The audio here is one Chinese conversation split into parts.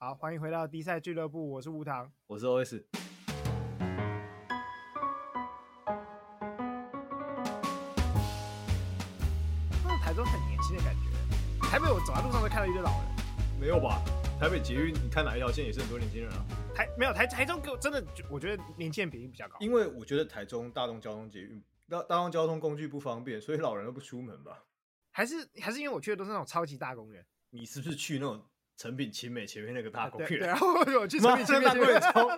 好，欢迎回到迪赛俱乐部，我是吴糖，我是 OS。台中很年轻的感觉，台北我走在路上都看到一堆老人。没有吧？台北捷运，你看哪一条线也是很多年轻人啊？台没有台台中给我真的，我觉得年轻人比例比较高。因为我觉得台中大众交通捷运大大众交通工具不方便，所以老人都不出门吧？还是还是因为我去的都是那种超级大公园？你是不是去那种？诚品、勤美前面那个大公园，然后我去成品、勤美前面超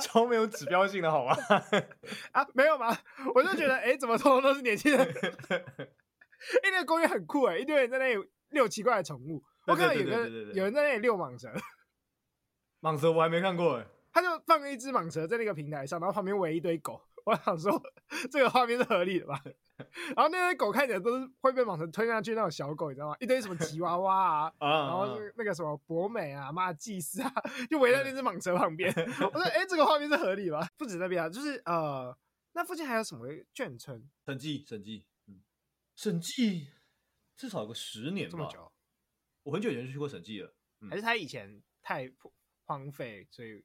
超没有指标性的，好吗？啊，没有吗？我就觉得，哎、欸，怎么通通都是年轻人？因为那个公园很酷哎，一堆人在那里遛奇怪的宠物。我看到有个有人在那里遛蟒蛇，蟒蛇我还没看过哎。他就放了一只蟒蛇在那个平台上，然后旁边围一堆狗。我想说，这个画面是合理的吧？然后那些狗看起来都是会被蟒蛇吞下去那种小狗，你知道吗？一堆什么吉娃娃啊，然后那个什么博美啊、妈祭司啊，就围在那只蟒蛇旁边。我说，哎、欸，这个画面是合理吧？不止那边啊，就是呃，那附近还有什么眷村？审计，审计，嗯，审计至少有个十年吧？这么久？我很久以前就去过审计了，嗯、还是他以前太荒废，所以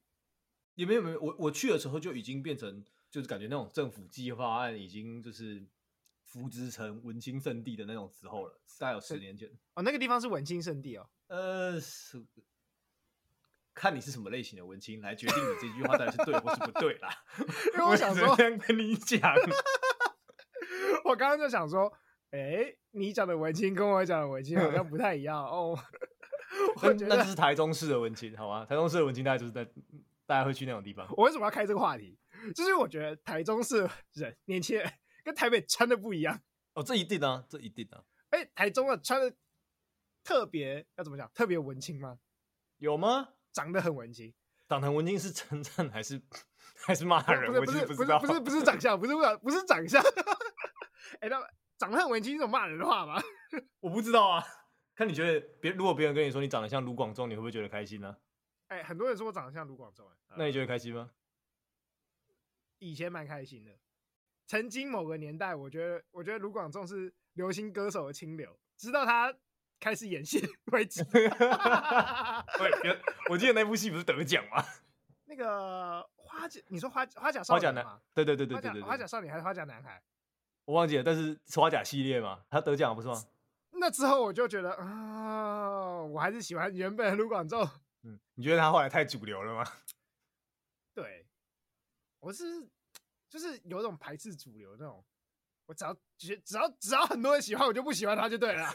也没有没有。我我去的时候就已经变成。就是感觉那种政府计划案已经就是扶植成文青圣地的那种时候了，大概有十年前。哦，那个地方是文青圣地哦。呃，是看你是什么类型的文青来决定你这句话到底是对或是不对啦。因为我想说我跟你讲，我刚刚就想说，哎、欸，你讲的文青跟我讲的文青好像不太一样哦。我觉得那是台中市的文青，好吗？台中市的文青大概就是在大家会去那种地方。我为什么要开这个话题？就是我觉得台中市人年轻人跟台北穿的不一样哦，这一定啊，这一定啊。哎、欸，台中的穿的特别要怎么讲？特别文青吗？有吗？长得很文青，长得很文青是称赞还是还是骂人？不是不是不是不是不是长相，不是不是不是长相。哎、欸，那长得很文青是种骂人的话吗？我不知道啊。看你觉得别如果别人跟你说你长得像卢广仲，你会不会觉得开心呢、啊？哎、欸，很多人说我长得像卢广仲，哎，那你觉得开心吗？以前蛮开心的，曾经某个年代，我觉得我觉得卢广仲是流行歌手的清流，直到他开始演戏 为止。对，我记得那部戏不是得奖吗？那个花甲，你说花花甲少年吗？对对对对对对，花甲少年还是花甲男孩？我忘记了，但是是花甲系列嘛，他得奖不是吗？那之后我就觉得啊、呃，我还是喜欢原本的卢广仲。嗯，你觉得他后来太主流了吗？对。我是就是有种排斥主流那种，我只要只只要只要很多人喜欢，我就不喜欢他就对了。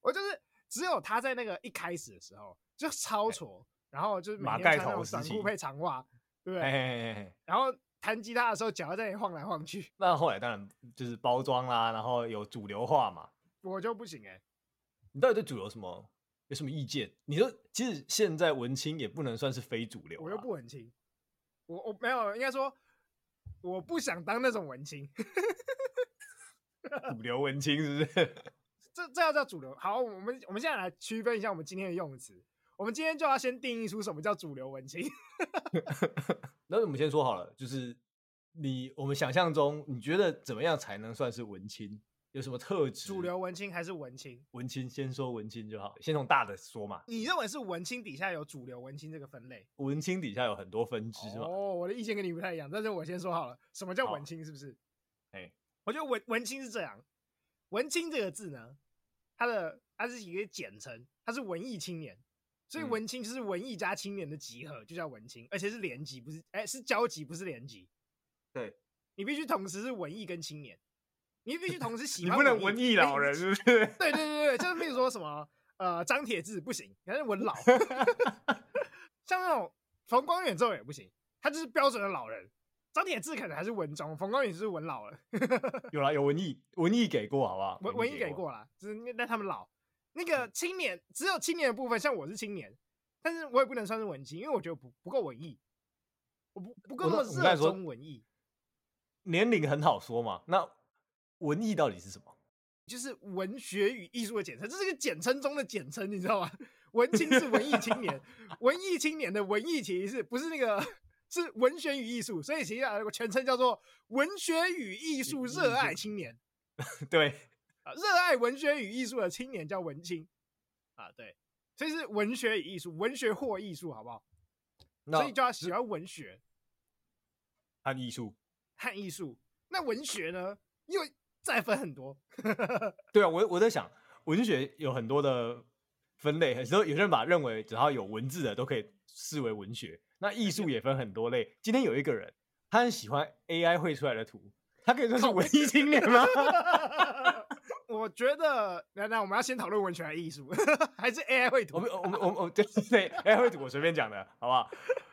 我就是只有他在那个一开始的时候就超挫，然后就是每天穿那种短裤配长袜，对不对？然后弹吉他的时候脚在那里晃来晃去。那后来当然就是包装啦，然后有主流化嘛。我就不行哎、欸，你到底对主流什么？有什么意见？你说，其实现在文青也不能算是非主流。我又不文青，我我没有，应该说我不想当那种文青。主流文青是不是？这这要叫主流？好，我们我们现在来区分一下我们今天的用词。我们今天就要先定义出什么叫主流文青。那我们先说好了，就是你我们想象中，你觉得怎么样才能算是文青？有什么特质？主流文青还是文青？文青，先说文青就好，先从大的说嘛。你认为是文青底下有主流文青这个分类？文青底下有很多分支嘛。哦，我的意见跟你不太一样，但是我先说好了，什么叫文青？是不是？哎，我觉得文文青是这样，文青这个字呢，它的它是一个简称，它是文艺青年，所以文青就是文艺加青年的集合，就叫文青，而且是连级，不是哎，是交集，不是连级。对，你必须同时是文艺跟青年。你必须同时喜欢，你不能文艺老人，是不是？对对对对，就是比如说什么呃，张铁志不行，你还是文老。像那种冯光远这种也不行，他就是标准的老人。张铁志可能还是文中，冯光远就是文老了。有啦，有文艺，文艺给过好不好？文文艺给过啦，只是那他们老。那个青年只有青年的部分，像我是青年，但是我也不能算是文青，因为我觉得不不够文艺，我不不够那么热衷文艺。年龄很好说嘛，那。文艺到底是什么？就是文学与艺术的简称，这是一个简称中的简称，你知道吗？文青是文艺青年，文艺青年的文艺其实是不是那个是文学与艺术，所以其实有个全称叫做文学与艺术热爱青年。对啊，热爱文学与艺术的青年叫文青。啊，对，所以是文学与艺术，文学或艺术，好不好？那所以就要喜欢文学和艺术，和艺术。那文学呢？因为再分很多。对啊，我我在想，文学有很多的分类，很多有些人把认为只要有文字的都可以视为文学。那艺术也分很多类。今天有一个人，他很喜欢 AI 绘出来的图，他可以说是文艺青年吗？我觉得，那那我们要先讨论文学还是艺术，还是 AI 绘图？我们我们我们对对 AI 绘图我随便讲的，好不好？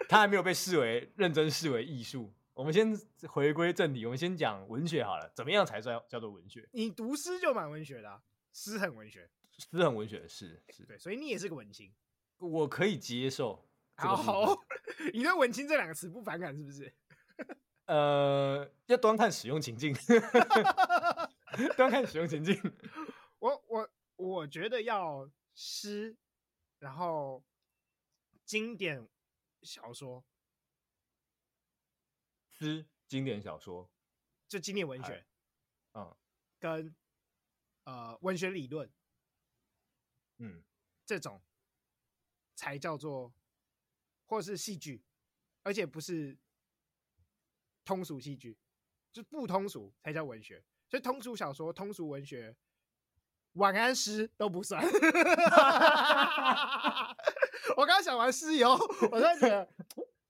他还没有被视为认真视为艺术。我们先回归正题，我们先讲文学好了。怎么样才算叫做文学？你读诗就蛮文学的、啊，诗很文学，诗很文学是是，对，所以你也是个文青，我可以接受。好，好，你对“文青”这两个词不反感是不是？呃，要端看使用情境，端看使用情境。我我我觉得要诗，然后经典小说，诗经典小说，就经典文学，嗯，跟呃文学理论，嗯，这种才叫做。或是戏剧，而且不是通俗戏剧，就不通俗才叫文学。所以通俗小说、通俗文学、晚安诗都不算。我刚刚想完诗以后，我突然觉得，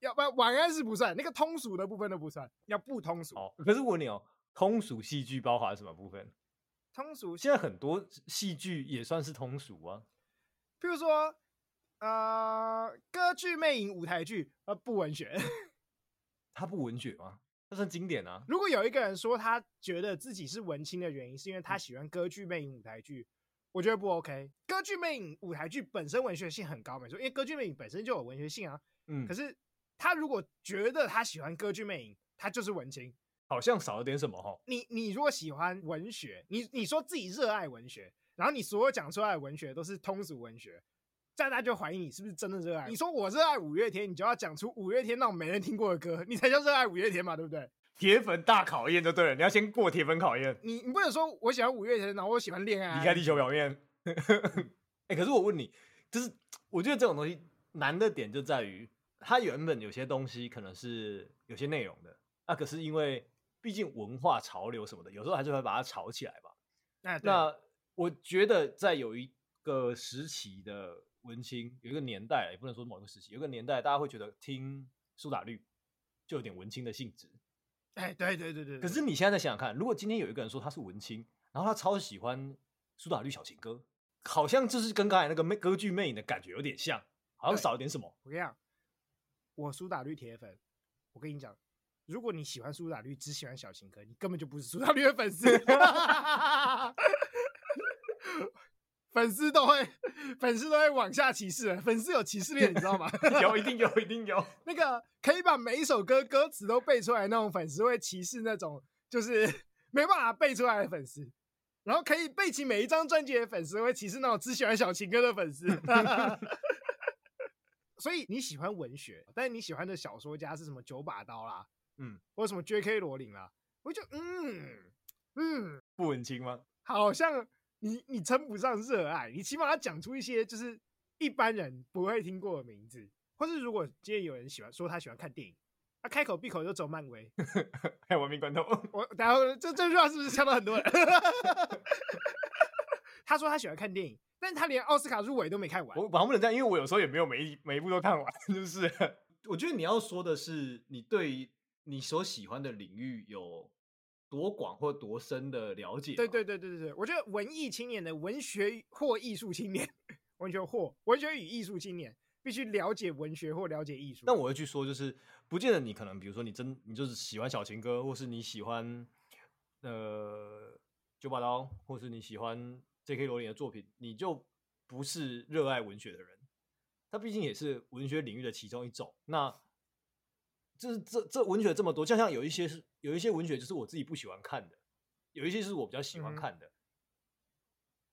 要不然晚安是不算，那个通俗的部分都不算，要不通俗。哦，可是我问你哦，通俗戏剧包含什么部分？通俗现在很多戏剧也算是通俗啊，譬如说。呃，歌剧魅影舞台剧，呃，不文学，它不文学吗？那算经典啊。如果有一个人说他觉得自己是文青的原因，是因为他喜欢歌剧魅影舞台剧，我觉得不 OK。歌剧魅影舞台剧本身文学性很高，没错，因为歌剧魅影本身就有文学性啊。嗯。可是他如果觉得他喜欢歌剧魅影，他就是文青，好像少了点什么齁。你你如果喜欢文学，你你说自己热爱文学，然后你所有讲出来的文学都是通俗文学。大家就怀疑你是不是真的热爱。你说我热爱五月天，你就要讲出五月天那种没人听过的歌，你才叫热爱五月天嘛，对不对？铁粉大考验就对了，你要先过铁粉考验。你你不能说我喜欢五月天，然后我喜欢恋爱，离开地球表面。哎、欸，可是我问你，就是我觉得这种东西难的点就在于，它原本有些东西可能是有些内容的，啊，可是因为毕竟文化潮流什么的，有时候还是会把它炒起来吧。那那我觉得在有一个时期的。文青有一个年代，也不能说某一个时期，有一个年代，大家会觉得听苏打绿就有点文青的性质。哎，对对对对。可是你现在再想想看，如果今天有一个人说他是文青，然后他超喜欢苏打绿小情歌，好像就是跟刚才那个歌剧魅影的感觉有点像，好像少了点什么。我跟你讲，我苏打绿铁粉，我跟你讲，如果你喜欢苏打绿，只喜欢小情歌，你根本就不是苏打绿的粉丝。粉丝都会，粉丝都会往下歧视。粉丝有歧视链，你知道吗？有，一定有，一定有。那个可以把每一首歌歌词都背出来那种粉丝，会歧视那种就是没办法背出来的粉丝。然后可以背起每一张专辑的粉丝，会歧视那种只喜欢小情歌的粉丝。所以你喜欢文学，但是你喜欢的小说家是什么？九把刀啦，嗯，或者什么 J.K. 罗琳啦，我就嗯嗯，不文青吗？好像。你你称不上热爱，你起码要讲出一些就是一般人不会听过的名字，或是如果今天有人喜欢说他喜欢看电影，他开口闭口就走漫威，还有亡命关头，我然后这这句话是不是呛到很多人？他说他喜欢看电影，但他连奥斯卡入围都没看完。我好像不能这样，因为我有时候也没有每一每一部都看完，就是我觉得你要说的是你对你所喜欢的领域有。多广或多深的了解？对对对对对，我觉得文艺青年的文学或艺术青年，文学或文学与艺术青年必须了解文学或了解艺术。但我会去说，就是不见得你可能，比如说你真你就是喜欢小情歌，或是你喜欢呃九把刀，或是你喜欢 J.K. 罗琳的作品，你就不是热爱文学的人。他毕竟也是文学领域的其中一种。那就是这这文学这么多，就像有一些是有一些文学，就是我自己不喜欢看的，有一些是我比较喜欢看的。嗯、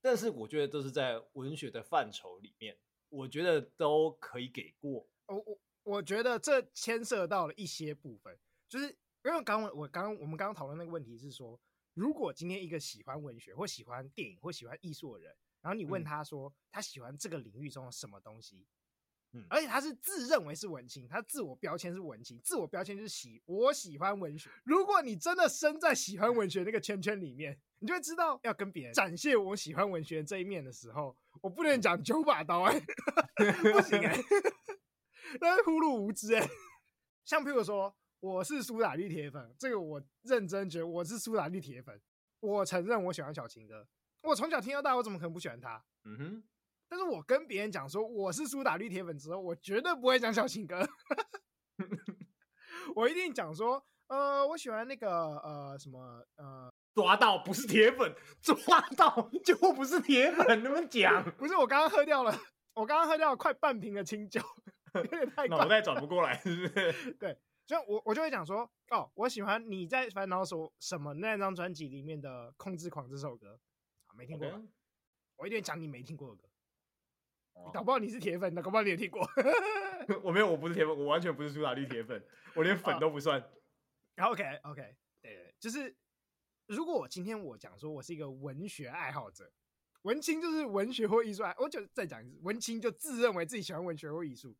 但是我觉得这是在文学的范畴里面，我觉得都可以给过。我我我觉得这牵涉到了一些部分，就是因为刚我刚我们刚刚讨论那个问题是说，如果今天一个喜欢文学或喜欢电影或喜欢艺术的人，然后你问他说他喜欢这个领域中的什么东西，嗯，而且他是自认为是文青，他自我标签是文青，自我标签就是喜我喜欢文学。如果你真的身在喜欢文学那个圈圈里面，你就会知道要跟别人展现我喜欢文学这一面的时候，我不能讲九把刀哎、欸，不行哎、欸，那是忽略无知哎、欸。像譬如说，我是苏打绿铁粉，这个我认真觉得我是苏打绿铁粉。我承认我喜欢小情歌，我从小听到大，我怎么可能不喜欢他？嗯哼。但是我跟别人讲说我是苏打绿铁粉之后，我绝对不会讲小情歌，我一定讲说，呃，我喜欢那个呃什么呃。抓到不是铁粉，抓到就不是铁粉，你们讲？不是我刚刚喝掉了，我刚刚喝掉了快半瓶的清酒，有点太 脑袋转不过来，是不是？对，所以我我就会讲说，哦，我喜欢你在烦恼说什么那张专辑里面的《控制狂》这首歌，啊没听过.我一定讲你没听过的歌，你搞不好你是铁粉，那搞不好你也听过。我没有，我不是铁粉，我完全不是苏打绿铁粉，我连粉都不算。Oh, OK OK，对对，就是。如果我今天我讲说我是一个文学爱好者，文青就是文学或艺术爱，我就再讲一次，文青就自认为自己喜欢文学或艺术，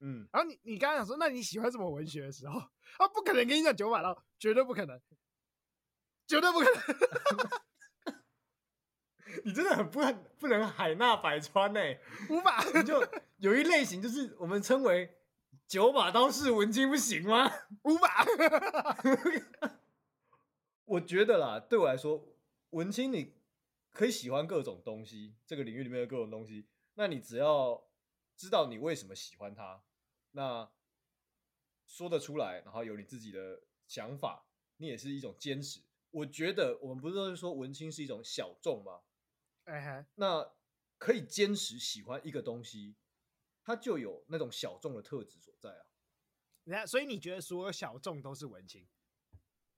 嗯，然后你你刚刚讲说，那你喜欢什么文学的时候，啊，不可能跟你讲九把刀，绝对不可能，绝对不可能，你真的很不不能海纳百川呢，无法，你就有一类型就是我们称为九把刀式文青，不行吗？无法。我觉得啦，对我来说，文青你可以喜欢各种东西，这个领域里面的各种东西。那你只要知道你为什么喜欢它，那说得出来，然后有你自己的想法，你也是一种坚持。我觉得我们不是都是说文青是一种小众吗？哎哈，那可以坚持喜欢一个东西，它就有那种小众的特质所在啊。那，所以你觉得所有小众都是文青？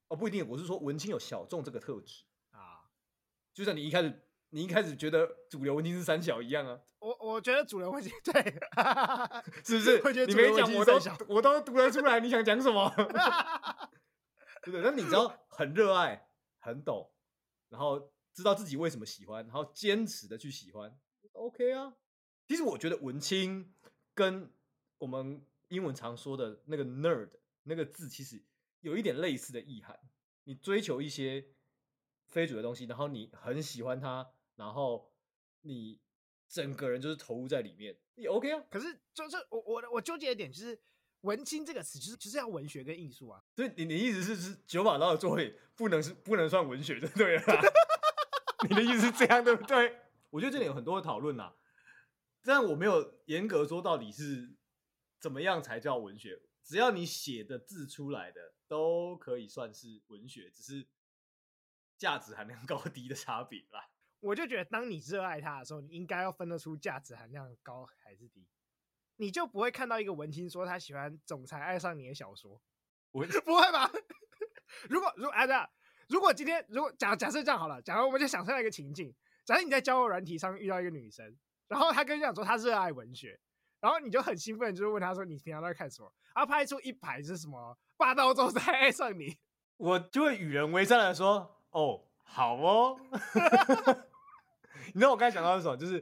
哦，不一定，我是说文青有小众这个特质啊，就像你一开始，你一开始觉得主流文青是三小一样啊。我我觉得主流文青 对，是不是？你没讲，我都我都读得出来，你想讲什么？对不对？那你只要 很热爱、很懂，然后知道自己为什么喜欢，然后坚持的去喜欢，OK 啊。其实我觉得文青跟我们英文常说的那个 nerd 那个字，其实。有一点类似的意涵，你追求一些非主流的东西，然后你很喜欢它，然后你整个人就是投入在里面，也 OK 啊。可是就是我我我纠结的点就是“文青”这个词，就是就是要文学跟艺术啊。所以你你意思是是九把刀的作品不能是不能算文学的，对了？你的意思是这样对不对？我觉得这里有很多的讨论呐，但我没有严格说到底是怎么样才叫文学，只要你写的字出来的。都可以算是文学，只是价值含量高低的差别啦。我就觉得，当你热爱它的时候，你应该要分得出价值含量高还是低，你就不会看到一个文青说他喜欢总裁爱上你的小说，我不会吧？如果如果哎，对啊，如果今天如果假假设这样好了，假如我们就想象一个情境，假设你在交友软体上遇到一个女生，然后她跟你讲说她热爱文学，然后你就很兴奋，就是问她说你平常都在看什么？然后拍出一排是什么？霸道总裁 爱上你，我就会与人为善的说：“哦，好哦。”你知道我刚才想到的是什么？就是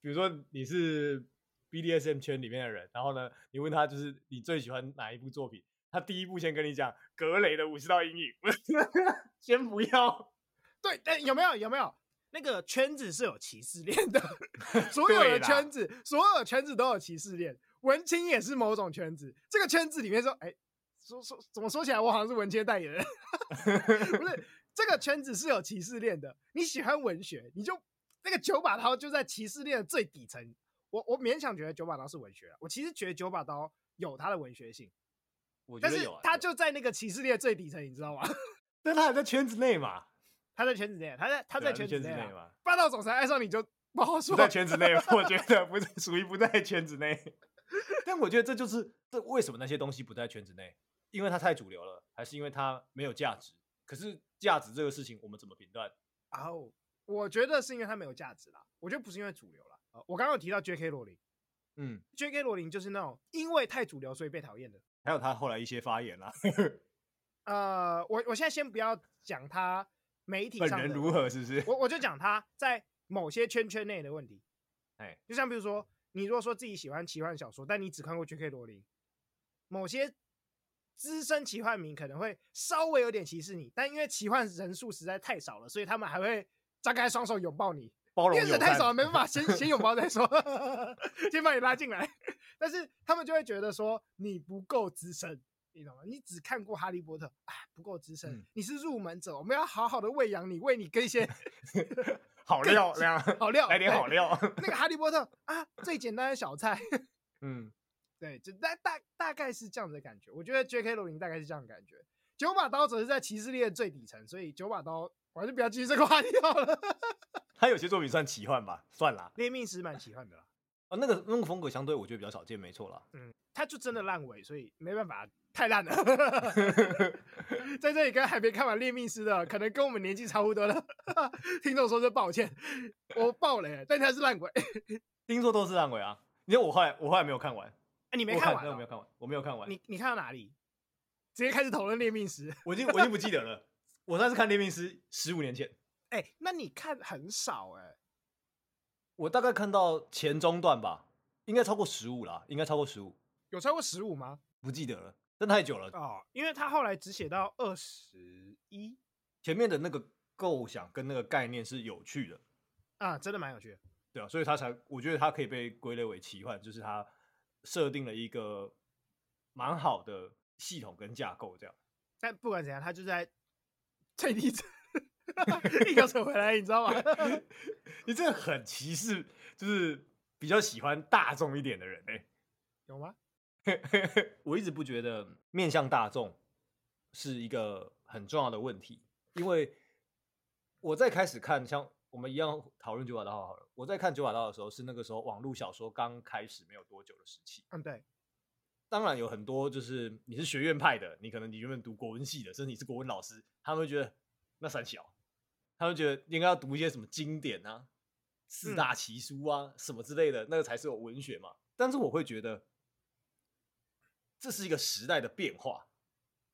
比如说你是 BDSM 圈里面的人，然后呢，你问他就是你最喜欢哪一部作品，他第一部先跟你讲格雷的五十道阴影，先不要。对，但有没有有没有那个圈子是有歧视链的？所有的圈子，所有的圈子都有歧视链。文青也是某种圈子，这个圈子里面说，哎。说说怎么说起来，我好像是文青代言人，不是这个圈子是有歧视链的。你喜欢文学，你就那个九把刀就在骑士链的最底层。我我勉强觉得九把刀是文学，我其实觉得九把刀有它的文学性，我觉得有，但是他就在那个骑士链最底层，你知道吗？但他还在圈子内嘛？他在圈子内，他在他在圈子内嘛、啊？霸道总裁爱上你就不好说，不在圈子内，我觉得不是属于不在圈子内。但我觉得这就是这为什么那些东西不在圈子内。因为它太主流了，还是因为它没有价值？可是价值这个事情，我们怎么评断？哦、oh，我觉得是因为它没有价值啦。我觉得不是因为主流啦。我刚刚有提到 J.K. 罗琳，嗯，J.K. 罗琳就是那种因为太主流所以被讨厌的。还有他后来一些发言啦。呃，我我现在先不要讲他媒体上如何，是不是？我我就讲他在某些圈圈内的问题。哎，就像比如说，你如果说自己喜欢奇幻小说，但你只看过 J.K. 罗琳，某些资深奇幻迷可能会稍微有点歧视你，但因为奇幻人数实在太少了，所以他们还会张开双手拥抱你。包容因为人太少了，没办法 先先拥抱再说，先把你拉进来。但是他们就会觉得说你不够资深，你懂吗？你只看过哈利波特啊，不够资深，嗯，你是入门者，我们要好好的喂养你，喂你跟一些。好料，好料，来点好料。那个哈利波特啊，最简单的小菜。嗯，对，就大大大概是这样的感觉。我觉得 J.K. 罗琳大概是这样的感觉。九把刀则是在骑士猎的最底层，所以九把刀，我还是不要继续这个话题好了。他有些作品算奇幻吧，算啦。猎命师蛮奇幻的啦。啊，那个那个风格相对我觉得比较少见，没错啦。嗯，他就真的烂尾，所以没办法。太烂了，在这里跟还没看完《猎命师》的，可能跟我们年纪差不多的听众说声抱歉，我爆雷，但他是烂尾，听说都是烂尾啊。因为我后来我后来没有看完，哎，你没看完？我没有看完，我没有看完。你你看到哪里？直接开始讨论《猎命师》，我已经我已经不记得了。我上次看《猎命师》十五年前。哎，那你看很少哎。我大概看到前中段吧，应该超过十五啦，应该超过十五。有超过十五吗？不记得了。真太久了哦，因为他后来只写到二十一，前面的那个构想跟那个概念是有趣的啊，真的蛮有趣的，对啊，所以他才我觉得他可以被归类为奇幻，就是他设定了一个蛮好的系统跟架构这样。但不管怎样，他就在最低层硬要扯回来，你知道吗？你真的很歧视，就是比较喜欢大众一点的人哎、欸，有吗？我一直不觉得面向大众是一个很重要的问题，因为我在开始看像我们一样讨论九把刀好了，我在看九把刀的时候是那个时候网络小说刚开始没有多久的时期。嗯，对。当然有很多就是你是学院派的，你可能你原本读国文系的，甚至你是国文老师，他们会觉得那三小，他们觉得应该要读一些什么经典啊、四大奇书啊、嗯、什么之类的，那个才是有文学嘛。但是我会觉得。这是一个时代的变化，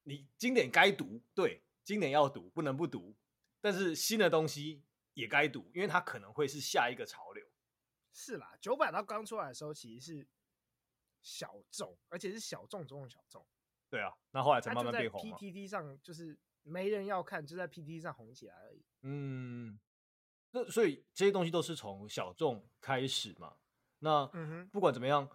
你经典该读，对，经典要读，不能不读。但是新的东西也该读，因为它可能会是下一个潮流。是啦，九版它刚出来的时候其实是小众，而且是小众中的小众。对啊，那后来才慢慢变红。在 PTT 上就是没人要看，就在 PTT 上红起来而已。嗯，那所以这些东西都是从小众开始嘛。那不管怎么样。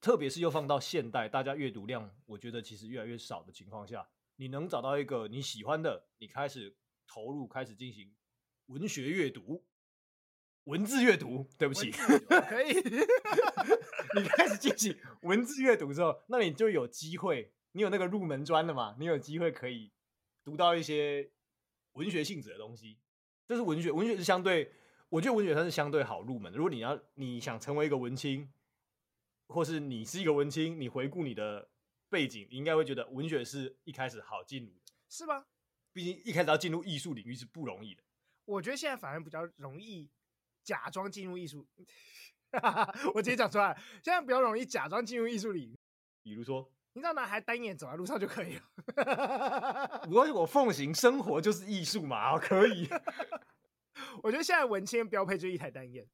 特别是又放到现代，大家阅读量我觉得其实越来越少的情况下，你能找到一个你喜欢的，你开始投入，开始进行文学阅读、文字阅读。对不起，可以。你开始进行文字阅读之后，那你就有机会，你有那个入门砖了嘛？你有机会可以读到一些文学性质的东西。这是文学，文学是相对，我觉得文学它是相对好入门的。如果你要你想成为一个文青。或是你是一个文青，你回顾你的背景，你应该会觉得文学是一开始好进入的，是吗？毕竟一开始要进入艺术领域是不容易的。我觉得现在反而比较容易假装进入艺术，我直接讲出来，现在比较容易假装进入艺术领域。比如说，你知道男孩单眼走在路上就可以了。如果我奉行生活就是艺术嘛，可以。我觉得现在文青标配就是一台单眼。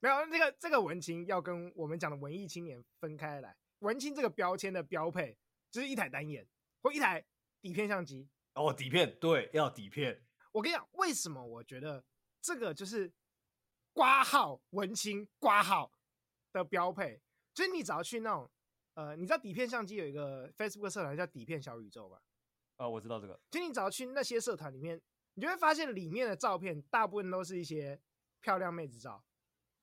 没有，这个这个文青要跟我们讲的文艺青年分开来。文青这个标签的标配就是一台单眼或一台底片相机。哦，底片，对，要底片。我跟你讲，为什么我觉得这个就是挂号文青挂号的标配？就是你只要去那种呃，你知道底片相机有一个 Facebook 社团叫底片小宇宙吧？啊、哦，我知道这个。就你只要去那些社团里面，你就会发现里面的照片大部分都是一些漂亮妹子照。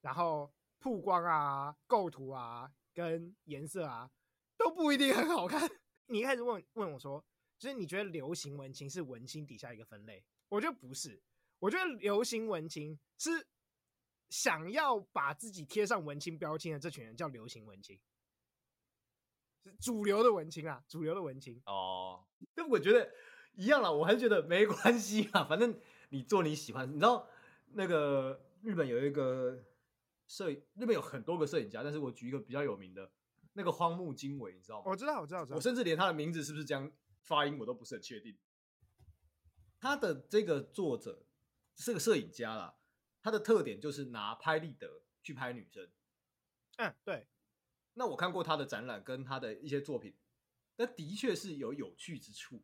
然后曝光啊、构图啊、跟颜色啊都不一定很好看。你一开始问问我说，就是你觉得流行文青是文青底下一个分类？我觉得不是，我觉得流行文青是想要把自己贴上文青标签的这群人叫流行文青，是主流的文青啊，主流的文青。哦，但我觉得一样啦，我还是觉得没关系啊，反正你做你喜欢。你知道那个日本有一个。摄影日本有很多个摄影家，但是我举一个比较有名的，那个荒木经惟，你知道吗？我知道，我知道，我知道。我甚至连他的名字是不是这样发音，我都不是很确定。他的这个作者是个摄影家啦，他的特点就是拿拍立得去拍女生。嗯，对。那我看过他的展览跟他的一些作品，那的确是有有趣之处。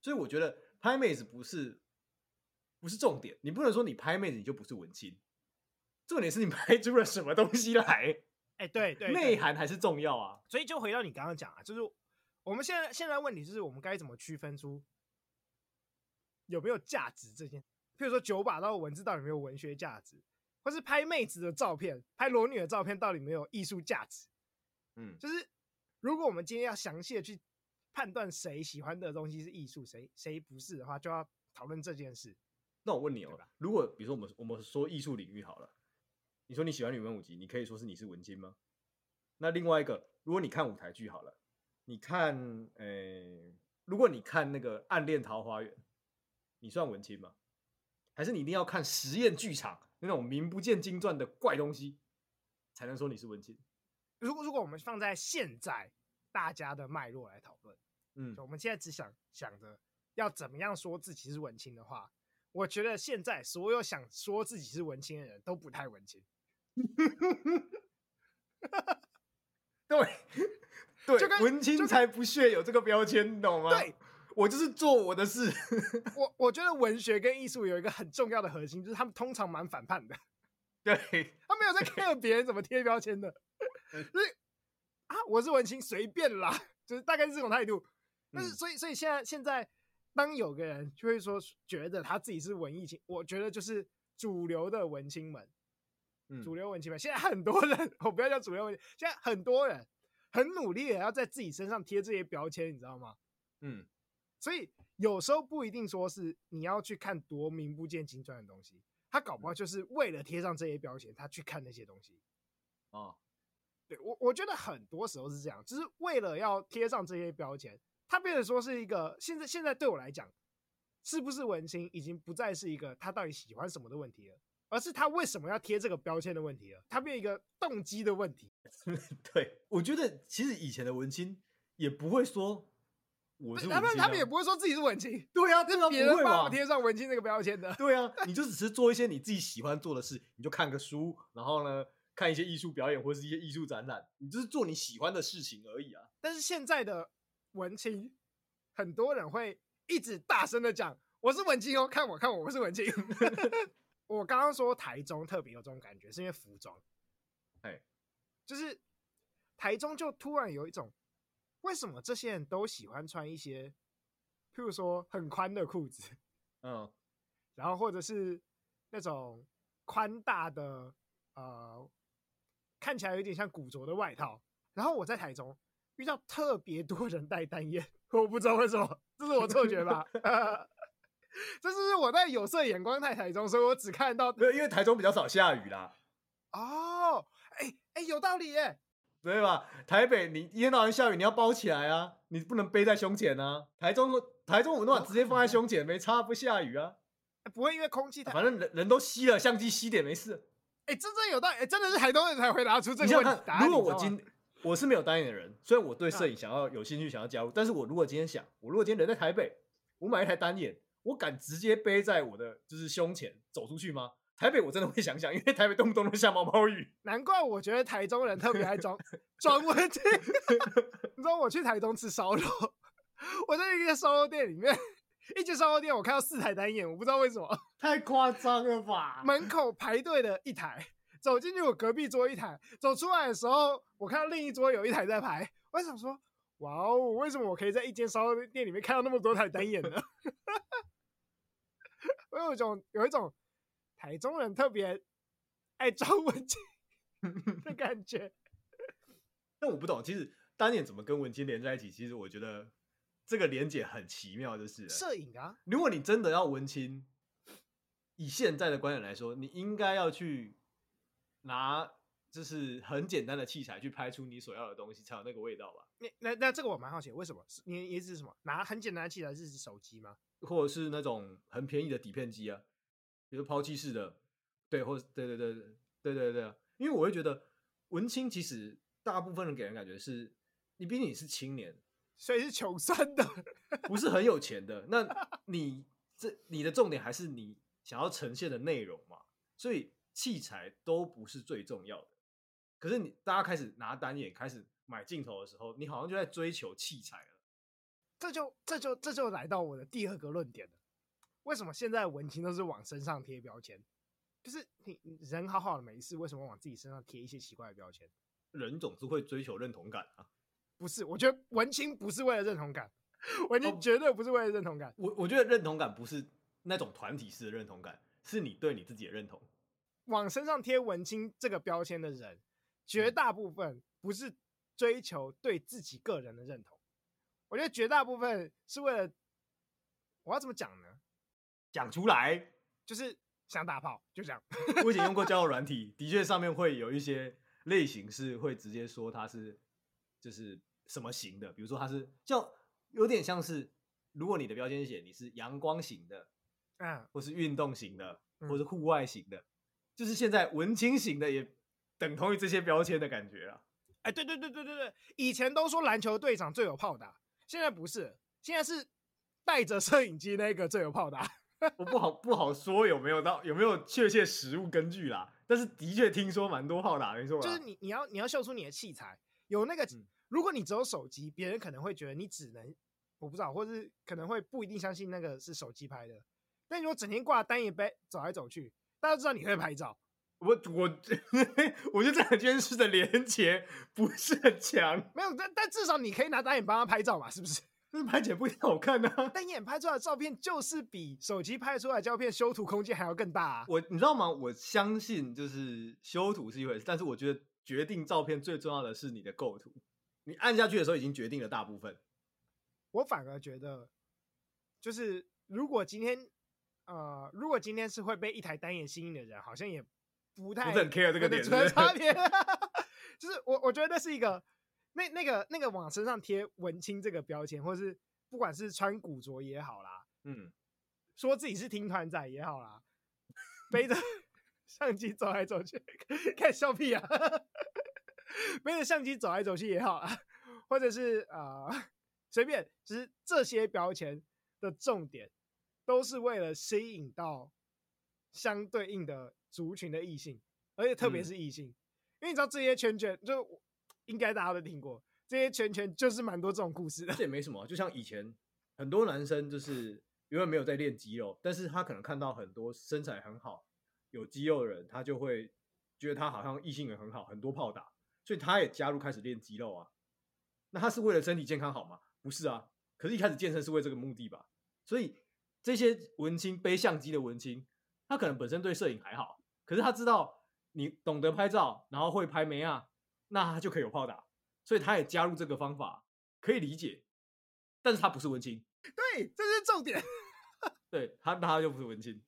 所以我觉得拍妹子不是不是重点，你不能说你拍妹子你就不是文青。重点是你拍出了什么东西来？哎、欸，对对，内涵还是重要啊。所以就回到你刚刚讲啊，就是我们现在现在问题就是我们该怎么区分出有没有价值这件？譬如说九把刀文字到底有没有文学价值，或是拍妹子的照片、拍裸女的照片到底有没有艺术价值？嗯，就是如果我们今天要详细的去判断谁喜欢的东西是艺术，谁谁不是的话，就要讨论这件事。那我问你哦，如果比如说我们我们说艺术领域好了，你说你喜欢女文武集，你可以说是你是文青吗？那另外一个，如果你看舞台剧好了，你看，呃、欸，如果你看那个《暗恋桃花源》，你算文青吗？还是你一定要看实验剧场那种名不见经传的怪东西，才能说你是文青？如果如果我们放在现在大家的脉络来讨论，嗯，我们现在只想想着要怎么样说自己是文青的话，我觉得现在所有想说自己是文青的人都不太文青。对，对，就跟文青才不屑有这个标签，你懂吗？对，我就是做我的事。我我觉得文学跟艺术有一个很重要的核心，就是他们通常蛮反叛的。对，他没有在 care 别人怎么贴标签的。所以啊，我是文青，随便啦，就是大概是这种态度。但是，所以，所以现在，现在，当有个人就会说觉得他自己是文艺青，我觉得就是主流的文青们，主流文青们。现在很多人，我不要叫主流文青，现在很多人很努力的要在自己身上贴这些标签，你知道吗？嗯，所以有时候不一定说是你要去看多名不见经传的东西，他搞不好就是为了贴上这些标签，他去看那些东西。哦。对我，我觉得很多时候是这样，就是为了要贴上这些标签，他变得说是一个现在现在对我来讲，是不是文青已经不再是一个他到底喜欢什么的问题了，而是他为什么要贴这个标签的问题了，他变一个动机的问题。对，我觉得其实以前的文青也不会说我他们他们也不会说自己是文青。对啊，这是 别人帮我贴上文青这个标签的。对啊，你就只是做一些你自己喜欢做的事，你就看个书，然后呢，看一些艺术表演或是一些艺术展览，你就是做你喜欢的事情而已啊。但是现在的文青，很多人会一直大声的讲：“我是文青哦，看我，看我，我是文青。”我刚刚说台中特别有这种感觉，是因为服装，哎，就是台中就突然有一种，为什么这些人都喜欢穿一些，譬如说很宽的裤子，嗯，然后或者是那种宽大的呃。看起来有点像古着的外套，然后我在台中遇到特别多人戴单眼，我不知道为什么，这是我错觉吧？这是我在有色眼光在台中，所以我只看到，对，因为台中比较少下雨啦。哦，哎、欸、哎、欸，有道理耶，对吧？台北你一天到晚下雨，你要包起来啊，你不能背在胸前啊。台中台中我那话直接放在胸前，没差，不下雨啊。不会因为空气太，反正人人都吸了，相机吸点没事。哎、欸，真正有道理，欸，真的是台东人才回答出这个问题。如果我今我是没有单眼的人，虽然我对摄影想要有兴趣，想要加入，但是我如果今天想，我如果今天人在台北，我买一台单眼，我敢直接背在我的就是胸前走出去吗？台北我真的会想想，因为台北动不动都下毛毛雨。难怪我觉得台中人特别爱装装文青。你知道我去台东吃烧肉，我在一个烧肉店里面。一间烧肉店，我看到四台单眼，我不知道为什么，太夸张了吧？门口排队的一台，走进去我隔壁桌一台，走出来的时候，我看到另一桌有一台在排。我想说，哇哦，为什么我可以在一间烧肉店里面看到那么多台单眼呢？我有一种有一种台中人特别爱装文青 的感觉。但我不懂，其实单眼怎么跟文青连在一起？其实我觉得。这个连结很奇妙，就是摄影啊。如果你真的要文青，以现在的观点来说，你应该要去拿就是很简单的器材去拍出你所要的东西，才有那个味道吧？那那那这个我蛮好奇，为什么？你意思是什么？拿很简单的器材是指手机吗？或者是那种很便宜的底片机啊，比如抛弃式的，对，或者对对对对对对对，因为我会觉得文青其实大部分人给人感觉是，你毕竟你是青年。所以是穷酸的，不是很有钱的。那你这你的重点还是你想要呈现的内容嘛？所以器材都不是最重要的。可是你大家开始拿单眼开始买镜头的时候，你好像就在追求器材了。这就这就这就来到我的第二个论点了。为什么现在文青都是往身上贴标签？就是你人好好的没事，为什么往自己身上贴一些奇怪的标签？人总是会追求认同感啊。不是，我觉得文青不是为了认同感，文青绝对不是为了认同感。哦、我我觉得认同感不是那种团体式的认同感，是你对你自己的认同。往身上贴文青这个标签的人，绝大部分不是追求对自己个人的认同，我觉得绝大部分是为了，我要怎么讲呢？讲出来就是想打炮，就这样。我以前用过交友软体，的确上面会有一些类型是会直接说它是就是什么型的，比如说它是就有点像是，如果你的标签写你是阳光型的，嗯，或是运动型的，或是户外型的，就是现在文青型的也。等同于这些标签的感觉啊！哎，对对对对对对，以前都说篮球队长最有炮打，现在不是，现在是带着摄影机那个最有炮打。我不好不好说有没有到有没有确切实物根据啦，但是的确听说蛮多号打，没错。就是你你要你要秀出你的器材，有那个，嗯、如果你只有手机，别人可能会觉得你只能，我不知道，或是可能会不一定相信那个是手机拍的。但如果整天挂单眼杯走来走去，大家知道你会拍照。我我 我觉得这两件事的连结不是很强，没有，但但至少你可以拿单眼帮他拍照嘛，是不是？但是拍起来不一定好看呢、啊。单眼拍出来的照片就是比手机拍出来的照片修图空间还要更大、啊。我你知道吗？我相信就是修图是一回事，但是我觉得决定照片最重要的是你的构图。你按下去的时候已经决定了大部分。我反而觉得，就是如果今天呃，如果今天是会被一台单眼吸引的人，好像也。不太不是很 care 这个点，差别 就是我我觉得那是一个那那个那个往身上贴文青这个标签，或是不管是穿古着也好啦，嗯，说自己是听团仔也好啦，背着 相机走来走去，看笑屁啊，背着相机走来走去也好啦，或者是啊随、呃、便，其实这些标签的重点都是为了吸引到相对应的。族群的异性，而且特别是异性，嗯、因为你知道这些圈圈，就应该大家都听过，这些圈圈就是蛮多这种故事的。这也没什么，就像以前很多男生就是因为没有在练肌肉，但是他可能看到很多身材很好、有肌肉的人，他就会觉得他好像异性缘很好，很多炮打，所以他也加入开始练肌肉啊。那他是为了身体健康好吗？不是啊。可是，一开始健身是为这个目的吧？所以这些文青背相机的文青，他可能本身对摄影还好。可是他知道你懂得拍照，然后会拍妹啊，那他就可以有炮打，所以他也加入这个方法，可以理解。但是他不是文青，对，这是重点。对他，他就不是文青，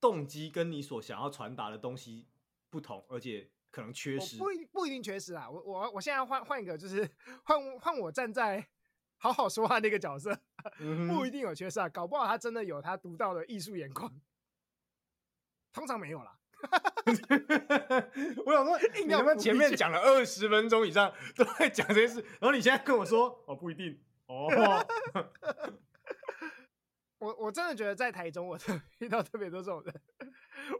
动机跟你所想要传达的东西不同，而且可能缺失。不一不一定缺失啊，我我我现在换换一个，就是 换换我站在好好说话那个角色，嗯、不一定有缺失啊，搞不好他真的有他独到的艺术眼光，通常没有啦。我想说，你们前面讲了二十分钟以上 都在讲这件事，然后你现在跟我说哦，不一定哦。我我真的觉得在台中，我遇到特别多这种人，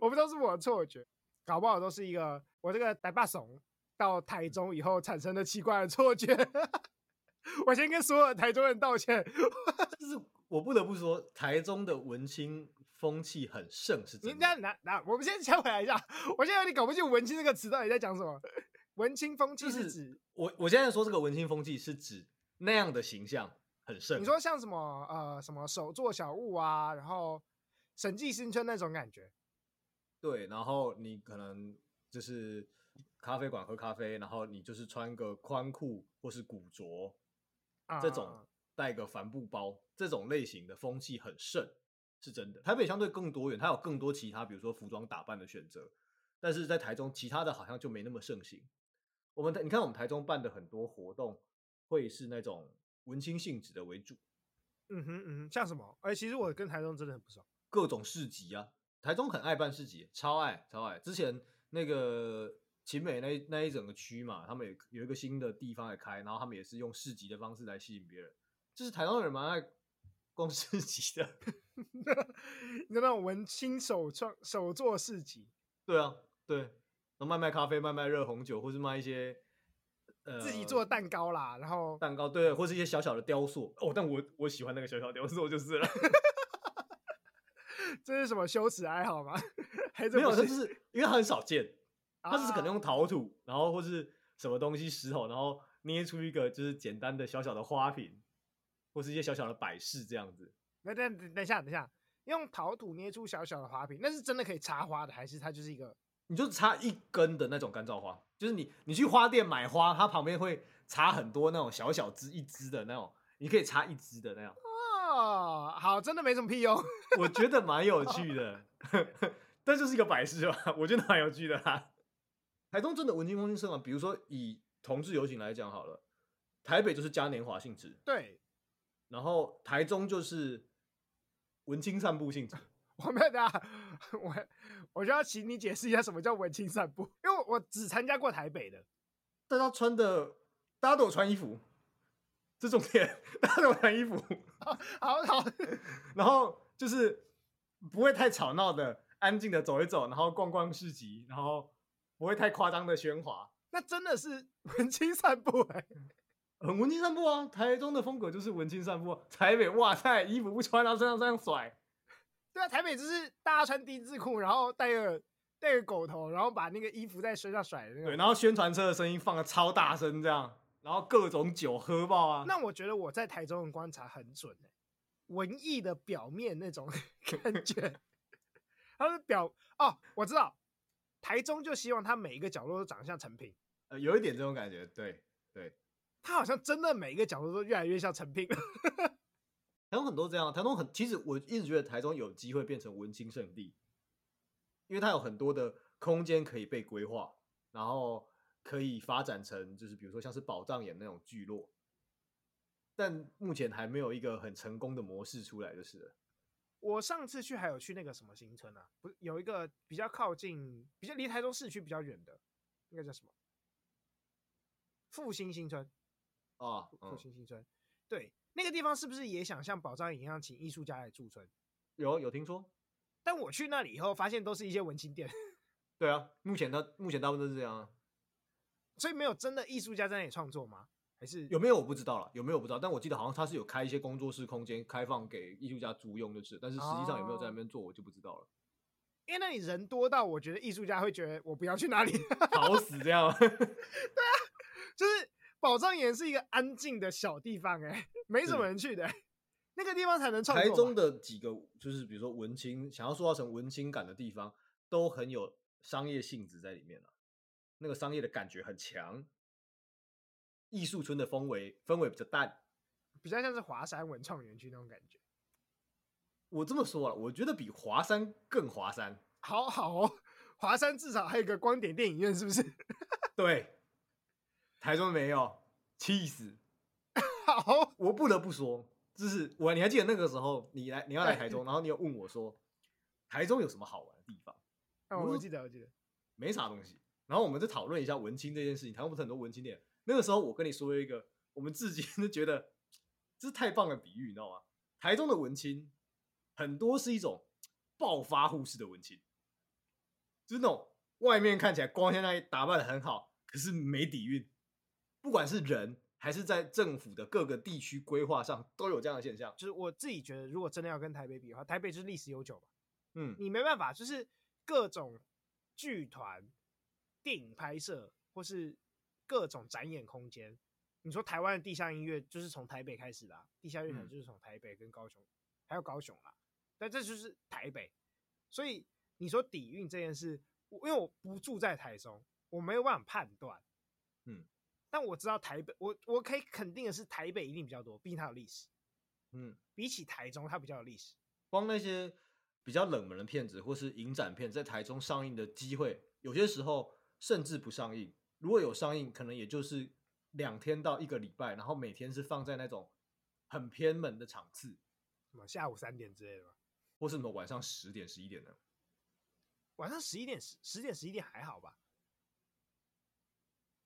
我不知道是我的错觉，搞不好都是一个我这个台北怂到台中以后产生的奇怪的错觉。我先跟所有台中人道歉，就是我不得不说，台中的文青。风气很盛是真的。你那那那，我们先先回来一下。我现在有点搞不清“文青”这个词到底在讲什么。文青风气是指我我现在说这个文青风气是指那样的形象很盛。你说像什么呃什么手作小物啊，然后审计新村那种感觉。对，然后你可能就是咖啡馆喝咖啡，然后你就是穿个宽裤或是古着，啊、这种带个帆布包，这种类型的风气很盛。是真的，台北相对更多元，它有更多其他，比如说服装打扮的选择。但是在台中，其他的好像就没那么盛行。我们你看，我们台中办的很多活动，会是那种文青性质的为主。嗯哼嗯哼，像什么？哎，其实我跟台中真的很不熟。各种市集啊，台中很爱办市集，超爱超爱。之前那个秦美那那一整个区嘛，他们有有一个新的地方来开，然后他们也是用市集的方式来吸引别人。就是台中人蛮爱逛市集的。那种文青手创手做市集，对啊，对，然后卖卖咖啡，卖卖热红酒，或是卖一些呃自己做的蛋糕啦，然后蛋糕对，或是一些小小的雕塑哦。但我我喜欢那个小小雕塑就是了。这是什么羞耻爱好吗？还没有，它就是因为它很少见，它只是可能用陶土，然后或是什么东西石头，然后捏出一个就是简单的小小的花瓶，或是一些小小的摆饰这样子。那等等等一下，等一下，用陶土捏出小小的花瓶，那是真的可以插花的，还是它就是一个？你就插一根的那种干燥花，就是你你去花店买花，它旁边会插很多那种小小枝一枝的那种，你可以插一枝的那样。哦，好，真的没什么屁用。我觉得蛮有趣的 但就是一个摆设吧，我觉得蛮有趣的啦。台中真的文青风气盛吗？比如说以同志游行来讲好了，台北就是嘉年华性质，对，然后台中就是文青散步性质。我没有的，我我就要请你解释一下什么叫文青散步，因为我只参加过台北的，大家穿的，大家都有穿衣服。这种点，大家都有穿衣服，好好，好然后就是不会太吵闹的，安静的走一走，然后逛逛市集，然后不会太夸张的喧哗。那真的是文青散步哎、欸，很文青散步啊！台中的风格就是文青散步，台北哇塞，衣服不穿，然后身上这样甩。对啊，台北就是大家穿丁字裤，然后戴个戴个狗头，然后把那个衣服在身上甩的那个。对，然后宣传车的声音放的超大声，这样。然后各种酒喝爆啊！那我觉得我在台中的观察很准诶，文艺的表面那种 感觉，他的表哦，我知道，台中就希望他每一个角落都长得像成品，呃，有一点这种感觉，对对，他好像真的每一个角度都越来越像诚品了。台中很多这样，台中很，其实我一直觉得台中有机会变成文青圣地，因为它有很多的空间可以被规划，然后。可以发展成就是比如说像是宝藏眼那种聚落，但目前还没有一个很成功的模式出来，就是了。我上次去还有去那个什么新村啊，不是有一个比较靠近，比较离台中市区比较远的，那个叫什么？复兴新村啊，复兴新村，对，那个地方是不是也想像宝藏一样请艺术家来驻村？有有听说，但我去那里以后发现都是一些文青店。对啊，目前他目前大部分都是这样啊。所以没有真的艺术家在那里创作吗？还是有没有我不知道了，有没有我不知道。但我记得好像他是有开一些工作室空间，开放给艺术家租用，就是。但是实际上有没有在那边做，我就不知道了。因为那里人多到我觉得艺术家会觉得我不要去哪里，好死这样。对啊，就是宝藏岩是一个安静的小地方，哎，没什么人去的，那个地方才能创作。台中的几个就是比如说文青，想要塑造成文青感的地方，都很有商业性质在里面了。那个商业的感觉很强，艺术村的氛围氛围比较淡，比较像是华山文创园区那种感觉。我这么说了，我觉得比华山更华山。好好哦，华山至少还有一个光点电影院，是不是？对，台中没有，气死。好，我不得不说，就是我，你还记得那个时候，你来你要来台中，然后你有问我说，台中有什么好玩的地方？啊，我记得，我记得，没啥东西。然后我们就讨论一下文青这件事情。台湾不是很多文青店？那个时候我跟你说一个，我们至今都觉得这是太棒的比喻，你知道吗？台中的文青很多是一种暴发户式的文青，就是那种外面看起来光鲜亮丽，打扮的很好，可是没底蕴。不管是人还是在政府的各个地区规划上，都有这样的现象。就是我自己觉得，如果真的要跟台北比的话，台北就是历史悠久吧。嗯，你没办法，就是各种剧团。电影拍摄或是各种展演空间，你说台湾的地下音乐就是从台北开始的，啊，地下乐团就是从台北跟高雄，嗯、还有高雄啦，但这就是台北。所以你说底蕴这件事，因为我不住在台中，我没有办法判断。嗯，但我知道台北，我我可以肯定的是，台北一定比较多，毕竟它有历史。嗯，比起台中，它比较有历史。光那些比较冷门的片子或是影展片，在台中上映的机会，有些时候。甚至不上映，如果有上映，可能也就是两天到一个礼拜，然后每天是放在那种很偏门的场次，什么下午三点之类的吧？或是什么晚上十点、十一点的？晚上十一点、十十点、十一点还好吧？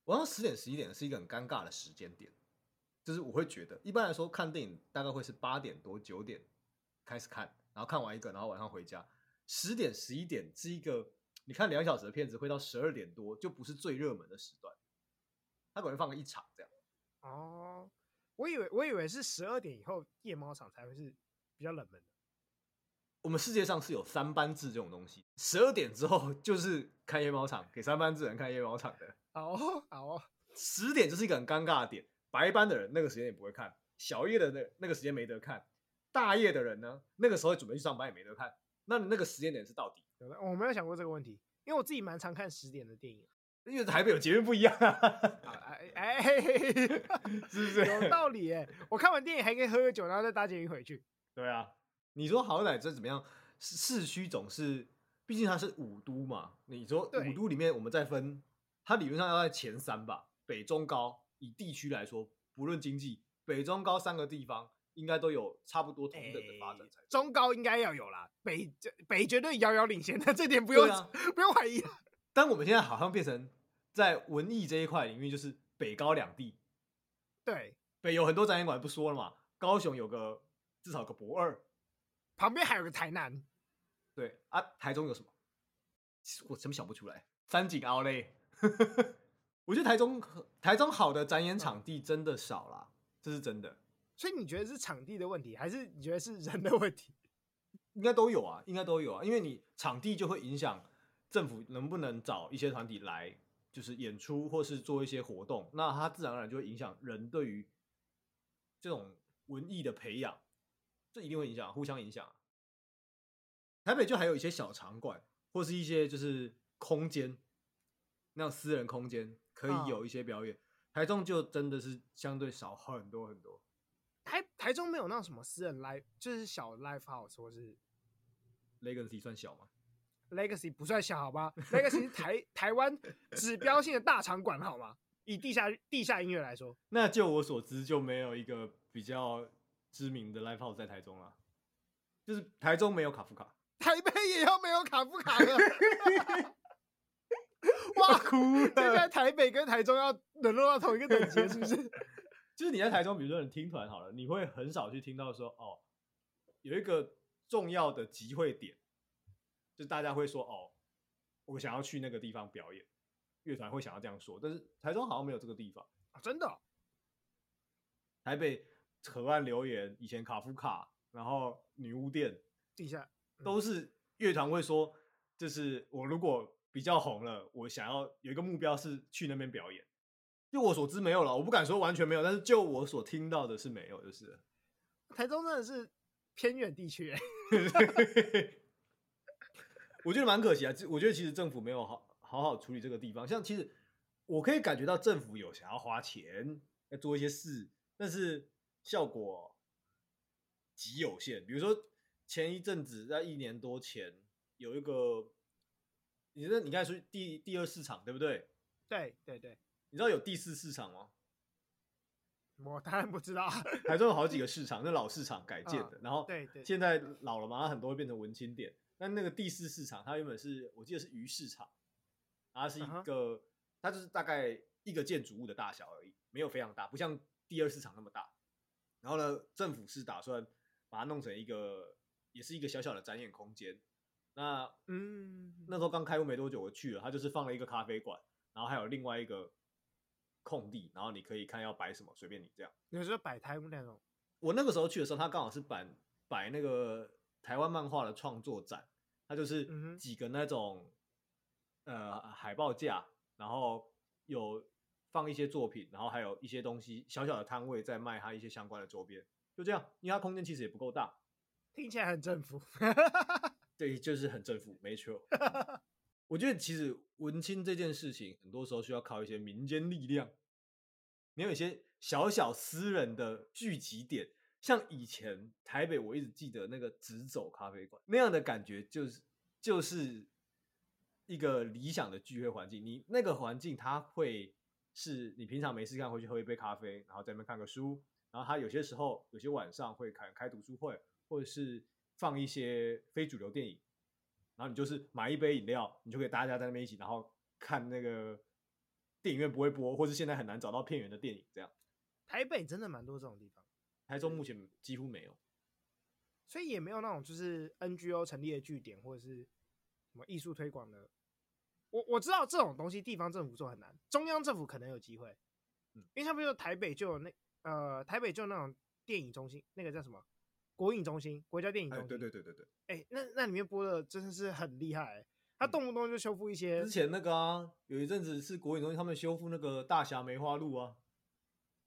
晚上十点、十一点是一个很尴尬的时间点，就是我会觉得，一般来说看电影大概会是八点多、九点开始看，然后看完一个，然后晚上回家。十点、十一点是一个。你看两小时的片子会到十二点多，就不是最热门的时段。他可能放个一场这样。哦，我以为我以为是十二点以后夜猫场才会是比较冷门的。我们世界上是有三班制这种东西，十二点之后就是看夜猫场，给三班制人看夜猫场的。好好哦，十点就是一个很尴尬的点，白班的人那个时间也不会看，小夜的那那个时间没得看，大夜的人呢，那个时候准备去上班也没得看。那你那个时间点是到底？我没有想过这个问题，因为我自己蛮常看十点的电影，因为台北有捷运不一样啊。哎哎，是不是 有道理？哎，我看完电影还可以喝个酒，然后再搭捷运回去。对啊。你说好歹这怎么样？市区总是，毕竟它是五都嘛。你说五都里面，我们再分，它理论上要在前三吧？北中高，以地区来说，不论经济，北中高三个地方应该都有差不多同等的发展才。中高应该要有啦，北北绝对遥遥领先的，这点不用、啊、不用怀疑。但我们现在好像变成在文艺这一块领域，就是北高两地。对，北有很多展演馆不说了嘛，高雄有个至少有个博二。旁边还有个台南，对啊，台中有什么？我真想不出来。三井奥莱，我觉得台中台中好的展演场地真的少啦，这是真的。所以你觉得是场地的问题，还是你觉得是人的问题？应该都有啊，应该都有啊，因为你场地就会影响政府能不能找一些团体来，就是演出或是做一些活动，那它自然而然就会影响人对于这种文艺的培养。这一定会影响，互相影响。台北就还有一些小场馆，或是一些就是空间，那种私人空间可以有一些表演。哦、台中就真的是相对少很多很多。台台中没有那种什么私人 live，就是小 live house 或是 Legacy 算小吗？Legacy 不算小，好吧？Legacy 是台 台湾指标性的大场馆，好吗？以地下地下音乐来说，那就我所知就没有一个比较。知名的 live house 在台中啊，就是台中没有卡夫卡，台北也要没有卡夫卡了。哇，哭了！现在台北跟台中要沦落到同一个等级，是不是？就是你在台中，比如说你听团好了，你会很少去听到说哦，有一个重要的集会点，就大家会说哦，我想要去那个地方表演，乐团会想要这样说，但是台中好像没有这个地方啊，真的哦。台北。河岸留言，以前卡夫卡，然后女巫店，地下、嗯、都是乐团会说，就是我如果比较红了，我想要有一个目标是去那边表演。就我所知没有了，我不敢说完全没有，但是就我所听到的是没有，就是。台中真的是偏远地区，我觉得蛮可惜啊。我觉得其实政府没有好好好处理这个地方，像其实我可以感觉到政府有想要花钱要做一些事，但是。效果极有限。比如说前一阵子在一年多前有一个，你那你刚才说第第二市场对不对？对对对。你知道有第四市场吗？我当然不知道。台中有好几个市场，那老市场改建的，哦、然后对对，现在老了嘛，它很多会变成文青店。但那个第四市场，它原本是我记得是鱼市场，它是一个，嗯、它就是大概一个建筑物的大小而已，没有非常大，不像第二市场那么大。然后呢，政府是打算把它弄成一个，也是一个小小的展演空间。那嗯，那时候刚开幕没多久，我去了，他就是放了一个咖啡馆，然后还有另外一个空地，然后你可以看要摆什么，随便你这样。有时候摆台那种。我那个时候去的时候，他刚好是摆摆那个台湾漫画的创作展，他就是几个那种、嗯、呃海报架，然后有。放一些作品，然后还有一些东西，小小的摊位在卖他一些相关的周边，就这样，因为他空间其实也不够大，听起来很政府，对，就是很政府，没错。我觉得其实文青这件事情，很多时候需要靠一些民间力量，你有一些小小私人的聚集点，像以前台北，我一直记得那个直走咖啡馆那样的感觉，就是就是一个理想的聚会环境，你那个环境它会。是你平常没事干会去喝一杯咖啡，然后在那边看个书，然后他有些时候有些晚上会开开读书会，或者是放一些非主流电影，然后你就是买一杯饮料，你就可以大家在那边一起，然后看那个电影院不会播，或是现在很难找到片源的电影这样。台北真的蛮多这种地方，台中目前几乎没有，所以也没有那种就是 NGO 成立的据点或者是什么艺术推广的。我我知道这种东西地方政府做很难，中央政府可能有机会，嗯，因为像比如说台北就有那呃台北就有那种电影中心，那个叫什么国影中心，国家电影中心，对对对对对，哎，那那里面播的真的是很厉害，他动不动就修复一些，之前那个啊，有一阵子是国影中心他们修复那个大侠梅花鹿啊。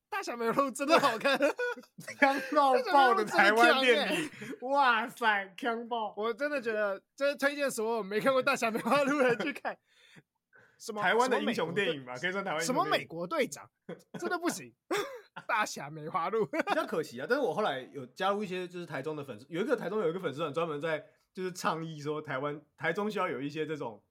大侠梅花鹿真的好看，强到爆的台湾电影，哇塞，强爆！我真的觉得，真的推荐所有没看过大侠梅花鹿的人去看。什么台湾的英雄电影吧，可以算台湾。什么美国队长，真的不行。大侠梅花鹿比较可惜啊，但是我后来有加入一些，就是台中的粉丝，有一个台中有一个粉丝团专门在就是倡议说，台湾台中需要有一些这种，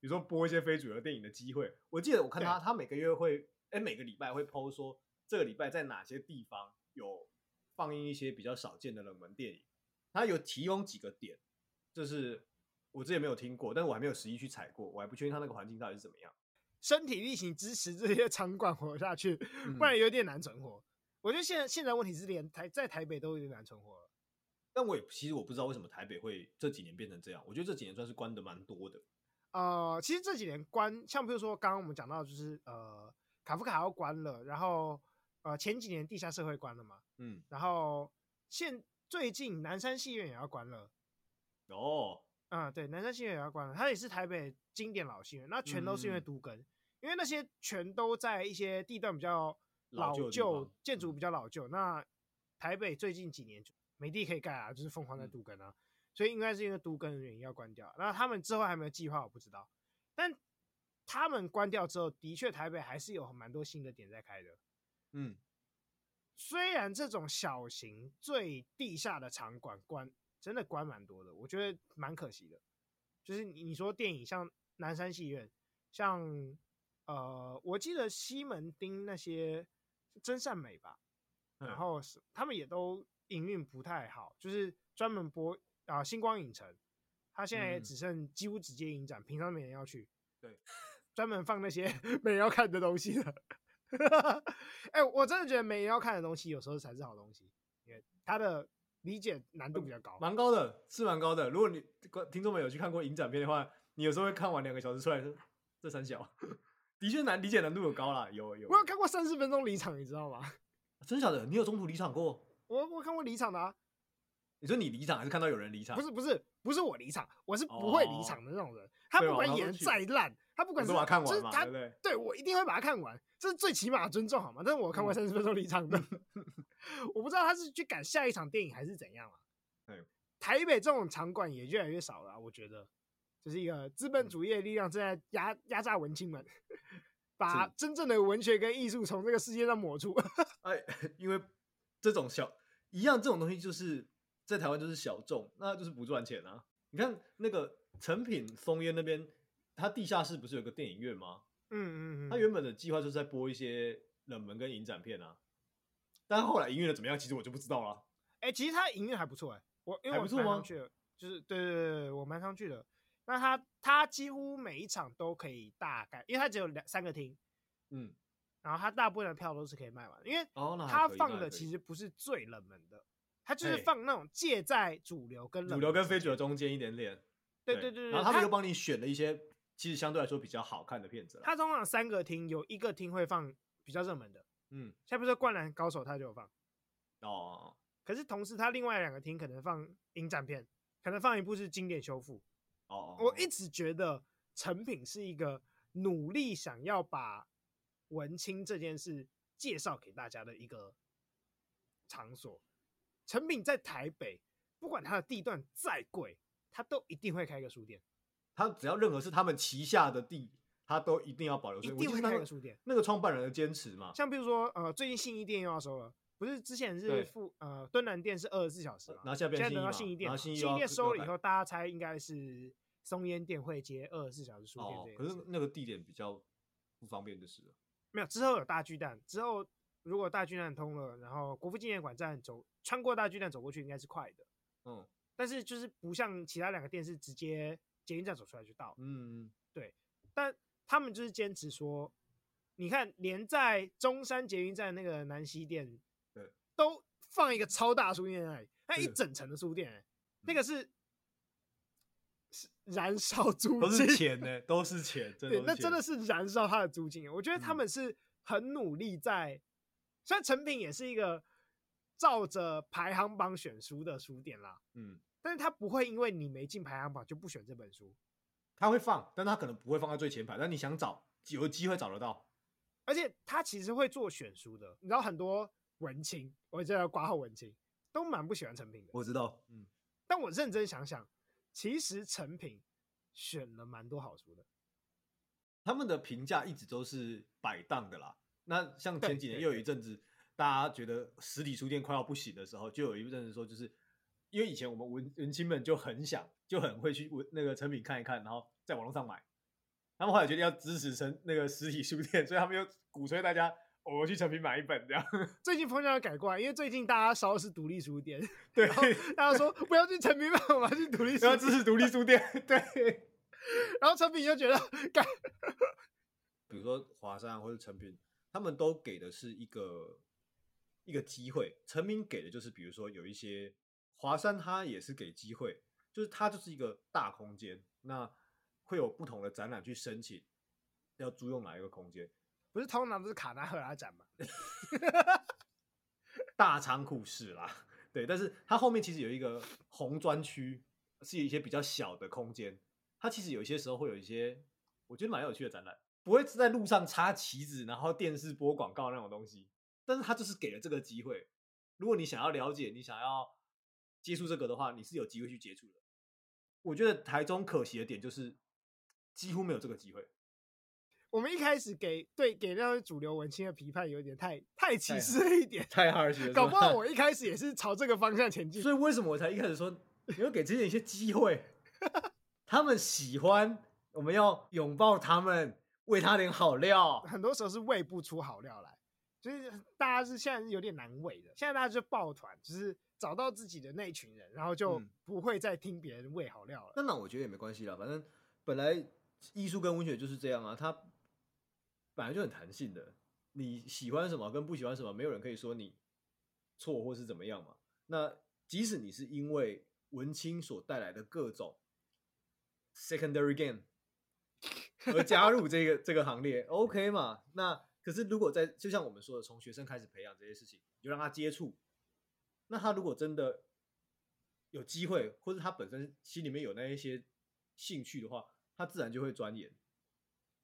比如说播一些非主流电影的机会。我记得我看他，他每个月会，哎、欸，每个礼拜会 PO 说。这个礼拜在哪些地方有放映一些比较少见的冷门电影？他有提供几个点，就是我之前没有听过，但是我还没有实际去踩过，我还不确定他那个环境到底是怎么样。身体力行支持这些场馆活下去，不然有点难存活。嗯、我觉得现在现在问题是连台在台北都有点难存活了。但我也其实我不知道为什么台北会这几年变成这样。我觉得这几年算是关的蛮多的。呃，其实这几年关，像比如说刚刚我们讲到，就是呃卡夫卡要关了，然后。呃，前几年地下社会关了嘛，嗯，然后现最近南山戏院也要关了，哦，嗯，对，南山戏院也要关了，它也是台北经典老戏院，那全都是因为都更，嗯、因为那些全都在一些地段比较老旧，建筑比较老旧，那台北最近几年就没地可以盖啊，就是疯狂在都更啊，嗯、所以应该是因为都更的原因要关掉，那他们之后还没有计划，我不知道，但他们关掉之后，的确台北还是有蛮多新的点在开的。嗯，虽然这种小型最地下的场馆关真的关蛮多的，我觉得蛮可惜的。就是你你说电影像南山戏院，像呃，我记得西门町那些真善美吧，然后是他们也都营运不太好，就是专门播啊、呃、星光影城，他现在也只剩几乎只接影展，平常没人要去，对，专门放那些 没人要看的东西的。哎、欸，我真的觉得没人要看的东西，有时候才是好东西，因为它的理解难度比较高，蛮高的，是蛮高的。如果你听众们有去看过影展片的话，你有时候会看完两个小时出来说，这三小，的确难理解难度有高啦，有有。我有看过三十分钟离场，你知道吗？真假的？你有中途离场过？我我看过离场的啊。你说你离场还是看到有人离场？不是不是不是我离场，我是不会离场的那种人。哦、他不管演再烂，他不管是，把它看完对对？对，我一定会把它看完，这是最起码的尊重，好吗？但是我看过三十分钟离场的，嗯、我不知道他是去赶下一场电影还是怎样啊。对，台北这种场馆也越来越少了，我觉得这是一个资本主义的力量正在压压榨文青们，把真正的文学跟艺术从这个世界上抹除。哎，因为这种小一样这种东西就是。在台湾就是小众，那就是不赚钱啊！你看那个成品松烟那边，它地下室不是有个电影院吗？嗯嗯嗯，它原本的计划就是在播一些冷门跟影展片啊，但后来营运的怎么样，其实我就不知道了。哎、欸，其实它营运还不错哎、欸，我因为我蛮常去的，就是对对对对，我蛮常去的。那他他几乎每一场都可以大概，因为他只有两三个厅，嗯，然后他大部分的票都是可以卖完，因为他放的其实不是最冷门的。他就是放那种介在主流跟主流跟非主流中间一点点，对对对对。然后他们又帮你选了一些其实相对来说比较好看的片子。他通常三个厅有一个厅会放比较热门的，嗯，像比如说《灌篮高手》，他就有放。哦。可是同时，他另外两个厅可能放影展片，可能放一部是经典修复。哦。我一直觉得成品是一个努力想要把文青这件事介绍给大家的一个场所。成品在台北，不管它的地段再贵，它都一定会开个书店。它只要任何是他们旗下的地，它都一定要保留。一定会开个书店。那个创办人的坚持嘛。像比如说，呃，最近信义店又要收了，不是之前是富呃敦南店是二十四小时嘛，然后现在变等到信义店，信义店收了以后，大家猜应该是松烟店会接二十四小时书店这。可是那个地点比较不方便就是了。没有，之后有大巨蛋，之后。如果大巨蛋通了，然后国父纪念馆站走穿过大巨蛋走过去，应该是快的。嗯，但是就是不像其他两个店是直接捷运站走出来就到。嗯嗯，对。但他们就是坚持说，你看连在中山捷运站那个南西店，对，都放一个超大书店在那里，那一整层的书店，欸，那个是是燃烧租金，都是钱呢，都是钱。对，那真的是燃烧他的租金。我觉得他们是很努力在，嗯、虽然成品也是一个照着排行榜选书的书店啦，嗯，但是他不会因为你没进排行榜就不选这本书，他会放，但他可能不会放在最前排，但你想找，有机会找得到。而且他其实会做选书的，你知道很多文青，我这要挂号文青，都蛮不喜欢成品的。我知道，嗯，但我认真想想。其实成品选了蛮多好书的，他们的评价一直都是摆荡的啦。那像前几年又有一阵子，大家觉得实体书店快要不行的时候，就有一阵子说，就是因为以前我们文文青们就很想，就很会去文那个成品看一看，然后在网络上买。他们后来决定要支持成那个实体书店，所以他们又鼓吹大家。我去诚品买一本这样。最近风向要改过来，因为最近大家烧的是独立书店，对，大家说不要去诚品买，我们要去独立书店，要支持独立书店，对。然后诚品就觉得改，比如说华山或者诚品，他们都给的是一个一个机会，诚品给的就是比如说有一些华山，它也是给机会，就是它就是一个大空间，那会有不同的展览去申请，要租用哪一个空间。不是通常都是卡纳赫拉展吗？大仓库是啦，对，但是它后面其实有一个红专区，是有一些比较小的空间。它其实有些时候会有一些我觉得蛮有趣的展览，不会是在路上插旗子，然后电视播广告那种东西。但是它就是给了这个机会，如果你想要了解，你想要接触这个的话，你是有机会去接触的。我觉得台中可惜的点就是几乎没有这个机会。我们一开始给对给那些主流文青的批判有点太太歧视了一点，太 harsh 了。搞不好我一开始也是朝这个方向前进。所以为什么我才一开始说你要给这些人一些机会？他们喜欢，我们要拥抱他们，喂他点好料。很多时候是喂不出好料来，就是大家是现在是有点难喂的。现在大家就抱团，就是找到自己的那一群人，然后就不会再听别人喂好料了。那、嗯、那我觉得也没关系啦，反正本来艺术跟文学就是这样啊，他。本来就很弹性的，你喜欢什么跟不喜欢什么，没有人可以说你错或是怎么样嘛。那即使你是因为文青所带来的各种 secondary gain 而加入这个 这个行列，OK 嘛？那可是如果在就像我们说的，从学生开始培养这些事情，你就让他接触，那他如果真的有机会，或者他本身心里面有那一些兴趣的话，他自然就会钻研。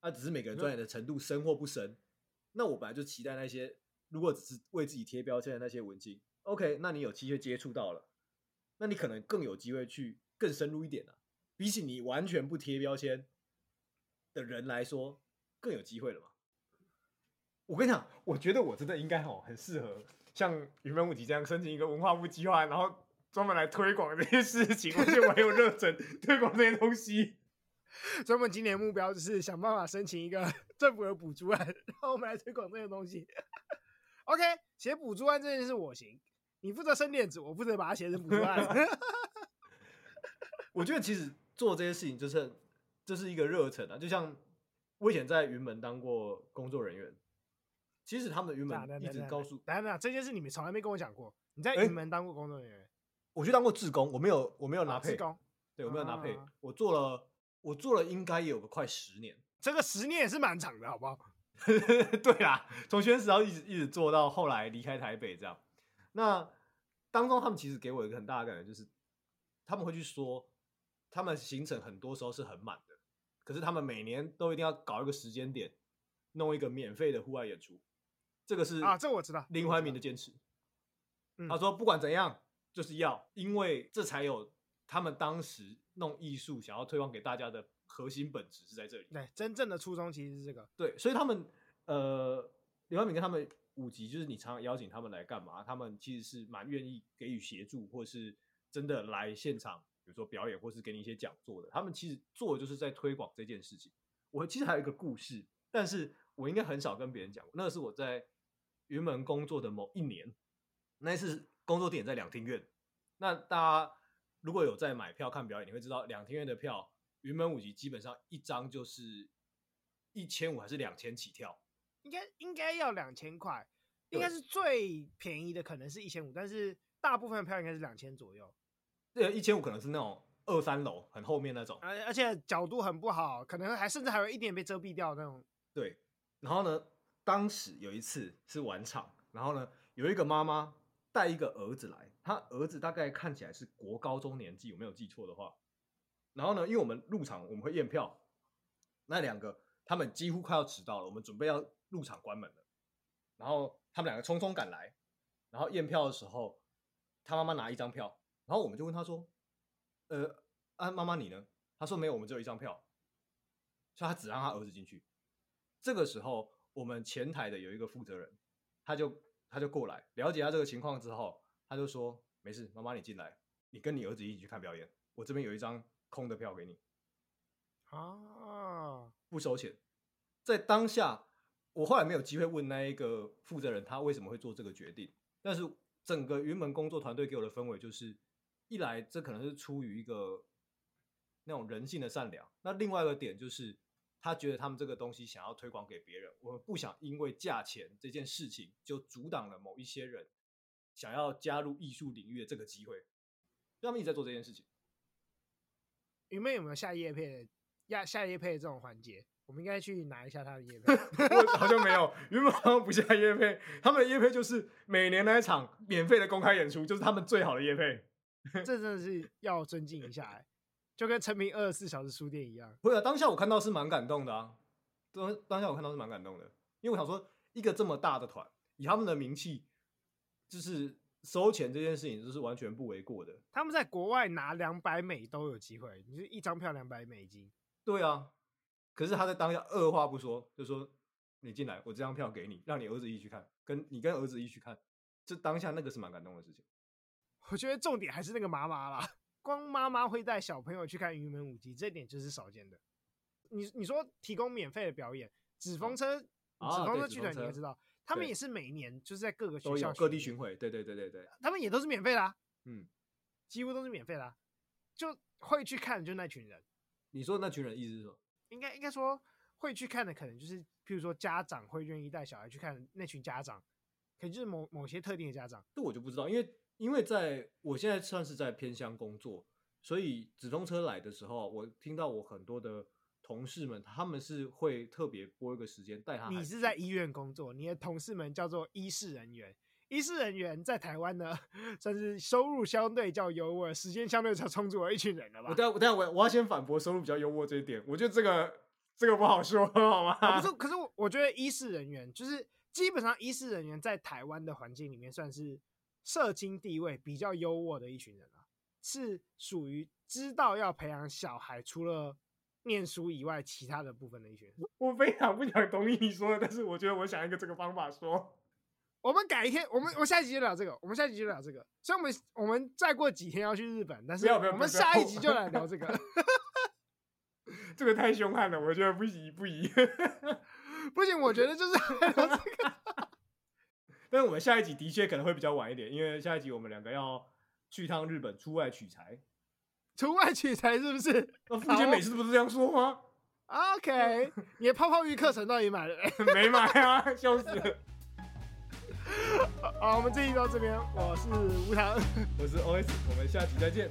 那、啊、只是每个人专业的程度深或不深，嗯。那我本来就期待那些如果只是为自己贴标签的那些文青，OK，那你有机会接触到了，那你可能更有机会去更深入一点啊。比起你完全不贴标签的人来说，更有机会了嘛。我跟你讲，我觉得我真的应该哦，很适合像云门舞集这样申请一个文化部计划，然后专门来推广这些事情，而且我很有热忱推广这些东西。所以我们今年目标就是想办法申请一个 政府的补助案，然后我们来推广这个东西。OK，写补助案这件事我行，你负责生点子，我负责把它写成补助案。我觉得其实做这些事情就是这是一个热忱啊，就像我以前在云门当过工作人员，其实他们的云门一直告诉，等下等下，这件事你们从来没跟我讲过。你在云门当过工作人员？欸，我去当过志工，我没有我没有拿配，啊、对，我没有拿配，啊、我做了。我做了应该也有个快十年，这个十年也是蛮长的，好不好？对啦，从宣誓到一直一直做到后来离开台北这样。那当中他们其实给我一个很大的感觉，就是他们会去说，他们行程很多时候是很满的，可是他们每年都一定要搞一个时间点，弄一个免费的户外演出。这个是啊，这我知道，林怀民的坚持。他说不管怎样，就是要，因为这才有他们当时。弄艺术想要推广给大家的核心本质是在这里。对，真正的初衷其实是这个。对，所以他们呃，刘万敏跟他们五级，就是你常常邀请他们来干嘛？他们其实是蛮愿意给予协助，或是真的来现场，比如说表演，或是给你一些讲座的。他们其实做的就是在推广这件事情。我其实还有一个故事，但是我应该很少跟别人讲。那是我在云门工作的某一年，那一次工作点在两厅院。那大家。如果有在买票看表演，你会知道两天院的票，云门舞集基本上一张就是一千五还是两千起跳，应该应该要两千块，应该是最便宜的可能是一千五，但是大部分的票应该是两千左右。对，一千五可能是那种二三楼很后面那种，而而且角度很不好，可能还甚至还有一点被遮蔽掉那种。对，然后呢，当时有一次是晚场，然后呢，有一个妈妈带一个儿子来，他儿子大概看起来是国高中年纪，有没有记错的话？然后呢，因为我们入场我们会验票，那两个他们几乎快要迟到了，我们准备要入场关门了，然后他们两个匆匆赶来，然后验票的时候，他妈妈拿一张票，然后我们就问他说。呃，啊，妈妈你呢？他说没有，我们只有一张票，所以他只让他儿子进去。这个时候，我们前台的有一个负责人，他就他就过来了解他这个情况之后，他就说没事，妈妈你进来，你跟你儿子一起去看表演，我这边有一张空的票给你。啊，不收钱。在当下，我后来没有机会问那一个负责人他为什么会做这个决定，但是整个云门工作团队给我的氛围就是。一来，这可能是出于一个那种人性的善良；那另外一个点就是，他觉得他们这个东西想要推广给别人，我们不想因为价钱这件事情就阻挡了某一些人想要加入艺术领域的这个机会。他们一直在做这件事情。你们有没有下业配？下下叶配的这种环节，我们应该去拿一下他的叶配。好像没有，原本好像不下叶配，他们的叶配就是每年那一场免费的公开演出，就是他们最好的叶配。这真的是要尊敬一下哎，就跟成名二十四小时书店一样。不是，当下我看到是蛮感动的啊。当当下我看到是蛮感动的，因为我想说，一个这么大的团，以他们的名气，就是收钱这件事情，就是完全不为过的。他们在国外拿两百美都有机会，你就一张票两百美金。对啊，可是他在当下二话不说，就说你进来，我这张票给你，让你儿子一起去看，跟你跟儿子一起去看，这当下那个是蛮感动的事情。我觉得重点还是那个妈妈啦，光妈妈会带小朋友去看云门舞集，这点就是少见的。你你说提供免费的表演，纸风车，纸风车剧团你也知道，他们也是每年就是在各个学校各地巡回，对对对对对，他们也都是免费的啊，嗯，几乎都是免费的啊，就会去看的就那群人。你说那群人意思是什么？应该应该说会去看的，可能就是譬如说家长会愿意带小孩去看那群家长，可能就是某某些特定的家长。这我就不知道，因为。因为在我现在算是在偏乡工作，所以直通车来的时候，我听到我很多的同事们，他们是会特别拨一个时间带他。你是在医院工作，你的同事们叫做医事人员，医事人员在台湾呢，算是收入相对较优渥，时间相对较充足的一群人了吧？我等下我等下我我要先反驳收入比较优渥这一点，我觉得这个这个不好说，好吗？啊、不是，可是我我觉得医事人员就是基本上医事人员在台湾的环境里面算是。社经地位比较优渥的一群人啊，是属于知道要培养小孩除了念书以外其他的部分的一些。我非常不想同意你说的，但是我觉得我想一个这个方法说。我们改一天，我们我下一集就聊这个，我们下一集就聊这个。所以我们我们再过几天要去日本，但是我们下一集就来聊这个。这个太凶悍了，我觉得不宜不宜。不行，我觉得就是聊这个。但是我们下一集的确可能会比较晚一点，因为下一集我们两个要去趟日本出外取材。出外取材是不是？那父亲每次不是这样说吗？OK，你的泡泡浴课程到底买了 没买啊？笑死了！好，我们这一集到这边，我是吴糖，我是 OS，我们下集再见。